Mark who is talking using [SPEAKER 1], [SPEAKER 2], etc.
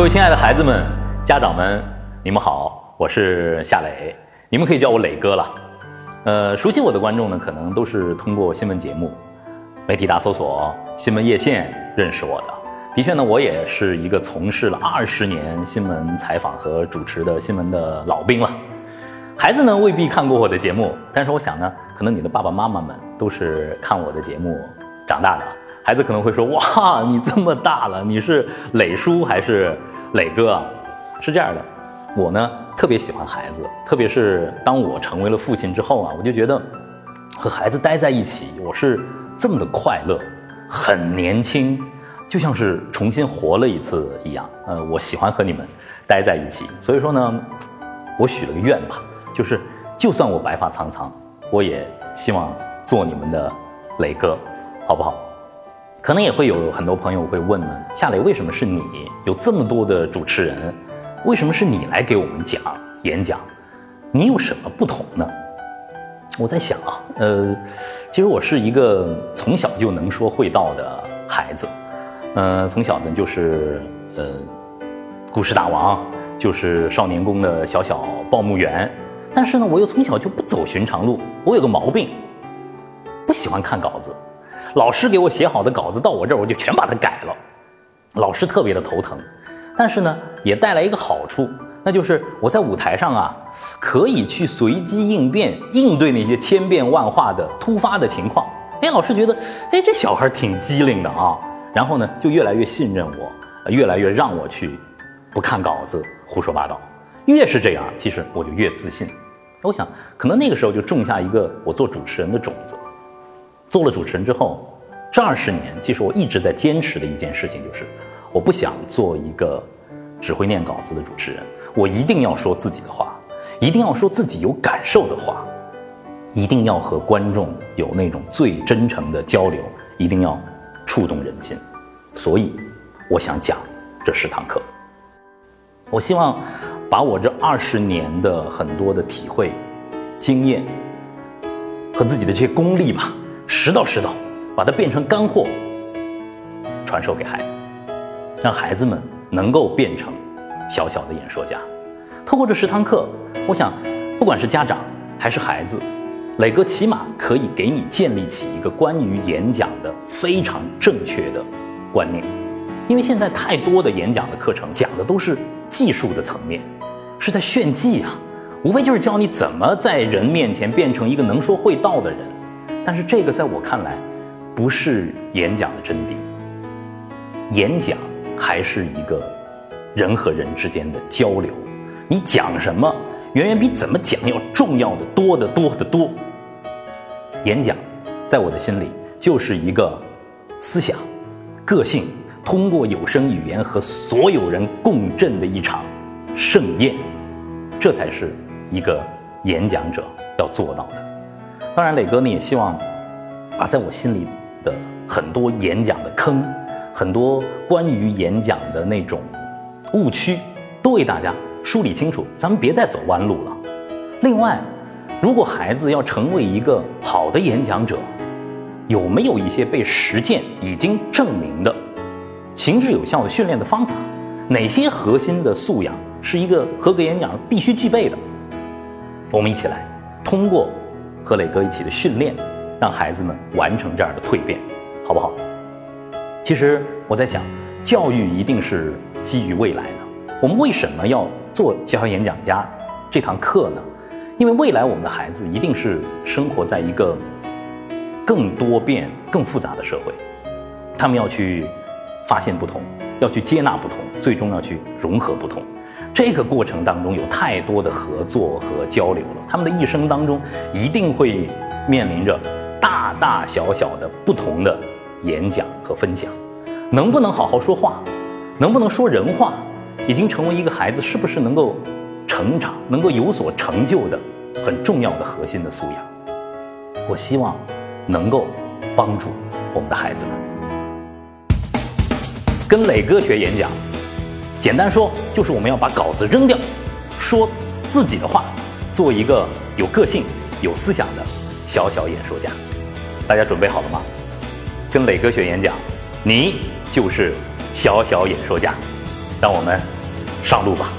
[SPEAKER 1] 各位亲爱的孩子们、家长们，你们好，我是夏磊，你们可以叫我磊哥了。呃，熟悉我的观众呢，可能都是通过新闻节目、媒体大搜索、新闻叶线认识我的。的确呢，我也是一个从事了二十年新闻采访和主持的新闻的老兵了。孩子呢未必看过我的节目，但是我想呢，可能你的爸爸妈妈们都是看我的节目长大的。孩子可能会说：“哇，你这么大了，你是磊叔还是磊哥啊？”是这样的，我呢特别喜欢孩子，特别是当我成为了父亲之后啊，我就觉得和孩子待在一起，我是这么的快乐，很年轻，就像是重新活了一次一样。呃，我喜欢和你们待在一起，所以说呢，我许了个愿吧，就是就算我白发苍苍，我也希望做你们的磊哥，好不好？可能也会有很多朋友会问呢，夏磊为什么是你？有这么多的主持人，为什么是你来给我们讲演讲？你有什么不同呢？我在想啊，呃，其实我是一个从小就能说会道的孩子，呃，从小呢就是呃，故事大王，就是少年宫的小小报幕员，但是呢，我又从小就不走寻常路，我有个毛病，不喜欢看稿子。老师给我写好的稿子到我这儿，我就全把它改了。老师特别的头疼，但是呢，也带来一个好处，那就是我在舞台上啊，可以去随机应变，应对那些千变万化的突发的情况。哎，老师觉得，哎，这小孩挺机灵的啊，然后呢，就越来越信任我，越来越让我去不看稿子胡说八道。越是这样，其实我就越自信。我想，可能那个时候就种下一个我做主持人的种子。做了主持人之后，这二十年，其实我一直在坚持的一件事情就是，我不想做一个只会念稿子的主持人，我一定要说自己的话，一定要说自己有感受的话，一定要和观众有那种最真诚的交流，一定要触动人心。所以，我想讲这十堂课。我希望把我这二十年的很多的体会、经验和自己的这些功力吧。拾到拾到，把它变成干货，传授给孩子，让孩子们能够变成小小的演说家。透过这十堂课，我想，不管是家长还是孩子，磊哥起码可以给你建立起一个关于演讲的非常正确的观念。因为现在太多的演讲的课程讲的都是技术的层面，是在炫技啊，无非就是教你怎么在人面前变成一个能说会道的人。但是这个在我看来，不是演讲的真谛。演讲还是一个人和人之间的交流，你讲什么，远远比怎么讲要重要的多得多得多。演讲，在我的心里就是一个思想、个性通过有声语言和所有人共振的一场盛宴，这才是一个演讲者要做到的。当然，磊哥呢也希望把在我心里的很多演讲的坑，很多关于演讲的那种误区，都为大家梳理清楚。咱们别再走弯路了。另外，如果孩子要成为一个好的演讲者，有没有一些被实践已经证明的、行之有效的训练的方法？哪些核心的素养是一个合格演讲必须具备的？我们一起来通过。和磊哥一起的训练，让孩子们完成这样的蜕变，好不好？其实我在想，教育一定是基于未来的。我们为什么要做小小演讲家这堂课呢？因为未来我们的孩子一定是生活在一个更多变、更复杂的社会，他们要去发现不同，要去接纳不同，最终要去融合不同。这个过程当中有太多的合作和交流了，他们的一生当中一定会面临着大大小小的不同的演讲和分享，能不能好好说话，能不能说人话，已经成为一个孩子是不是能够成长、能够有所成就的很重要的核心的素养。我希望能够帮助我们的孩子们跟磊哥学演讲。简单说，就是我们要把稿子扔掉，说自己的话，做一个有个性、有思想的小小演说家。大家准备好了吗？跟磊哥学演讲，你就是小小演说家。让我们上路吧。